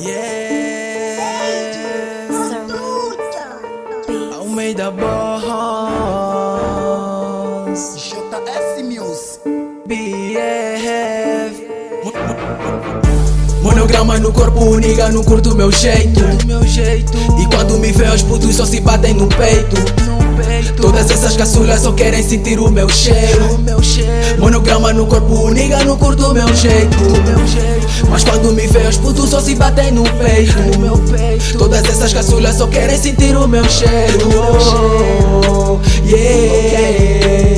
Yeah. Almeida Boss. JS News. BF. Monograma no corpo, niga, não curto meu jeito. meu jeito. E quando me vê, os putos só se batem no peito. Todas essas caçulas só querem sentir o meu cheiro. O. Monograma no corpo, niga, não curto jeito. meu jeito. Mas quando me vê, os putos só se batem no peito. O. Todas essas caçulas só querem sentir o meu cheiro. Yeah.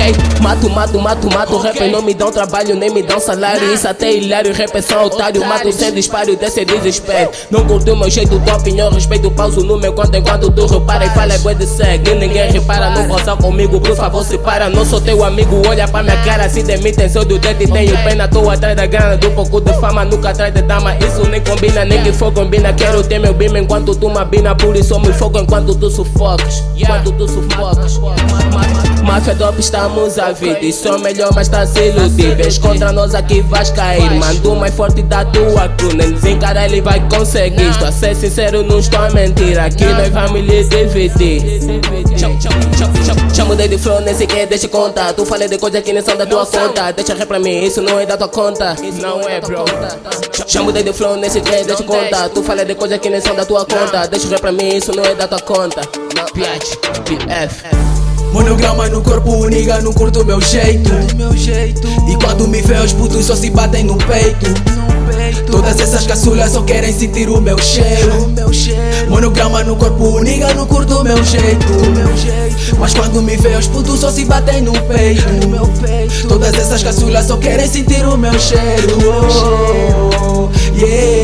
Ok, mato, mato, mato, mato. Rap não me dão trabalho, nem me dão salário. Isso até é hilário, rap é só otário. Mato sem disparo, desse desespero. Não curto meu jeito, tua opinião, respeito, pauso no meu conto enquanto tu repara e fala é de segue. Ninguém repara, não possa comigo, por favor, se para. Não sou teu amigo, olha pra minha cara. Se demitem, sou do dedo e tenho pena. Tô atrás da grana, do pouco de fama, nunca atrás de dama. Isso nem combina, nem que for combina. Quero ter meu bim enquanto tu mabina. Por isso me foco enquanto tu sufocas. Enquanto tu sufocas. Máfia top, estamos a vida. Isso é melhor, mas tá se iludir. Vês contra nós aqui vais cair. Mando mais forte da tua crew. Nem desencara, ele vai conseguir. Estou a ser sincero, não estou a mentir. Aqui nós vamos lhe dividir. Chamo de flow, nem sequer deixa conta. Tu falei de coisas que nem são da tua conta. Deixa ré pra mim, isso não é da tua conta. Não é, bro. Chamo de flow, nem sequer deixa conta. Tu falei de coisas que nem são da tua conta. Deixa ré pra mim, isso não é da tua conta. PH, PF. Monograma no corpo, niga, não curto meu jeito. meu jeito. E quando me vê, os putos só se batem no peito. Todas essas caçulas só querem sentir o meu O cheiro. Monograma no corpo, niga, não curto meu jeito. O meu jeito. Mas quando me vê, os putos só se batem no O peito. Todas essas caçulas só querem sentir o meu cheiro. Yeah.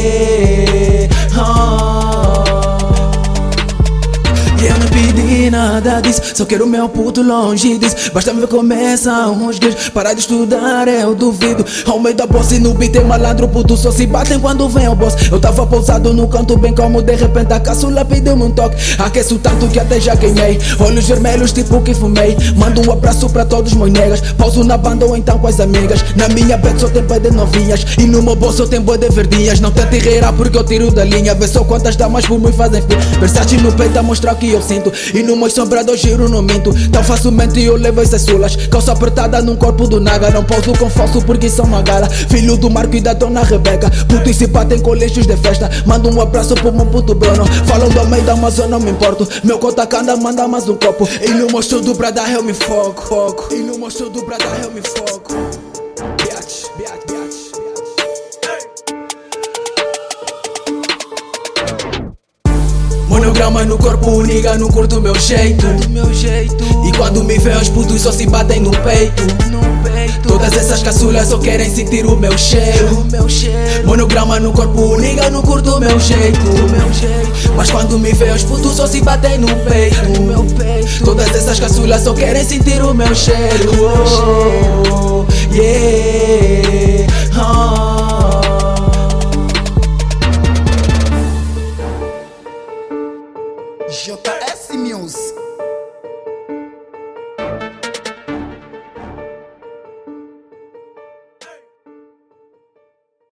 Eu não pedi nada disso, só quero meu puto longe disso. Basta me ver os guias, parar de estudar eu duvido. Ao meio da boss e no beat tem malandro, puto só se batem quando vem o boss. Eu tava pousado no canto bem como de repente a caçula pediu-me um toque. Aqueço tanto que até já queimei, olhos vermelhos tipo que fumei. Mando um abraço pra todos meus negas, pauso na banda ou então com as amigas. Na minha bed só tem pé de novinhas e no meu bolso só tem boi de verdinhas. Não tente rir porque eu tiro da linha, vê só quantas damas por me fazem fim. Versace no peito a mostrar que eu sinto. E no meu sobrado eu giro no minto. Tão facilmente eu levo essas sulas. Calça apertada num corpo do naga. Não pauso com falso porque são uma gala. Filho do Marco e da dona Rebeca. Puto e se batem colégios de festa. Mando um abraço pro meu puto Bruno. Falam do meio da eu não me importo. Meu conta canda manda mais um copo. E no meu show do Brada eu me foco, foco. E no meu show do Brada eu me foco Monograma no corpo, niga, não curto meu jeito. Do meu jeito. E quando me vê, os putos só se batem no peito. Todas essas caçulas só querem sentir o meu cheiro. O. Monograma no corpo, niga, não curto. Do meu jeito. Mas quando me vê, os putos só se batem no O peito. Todas essas caçulas só querem sentir o meu cheiro. Oh, yeah. Oh.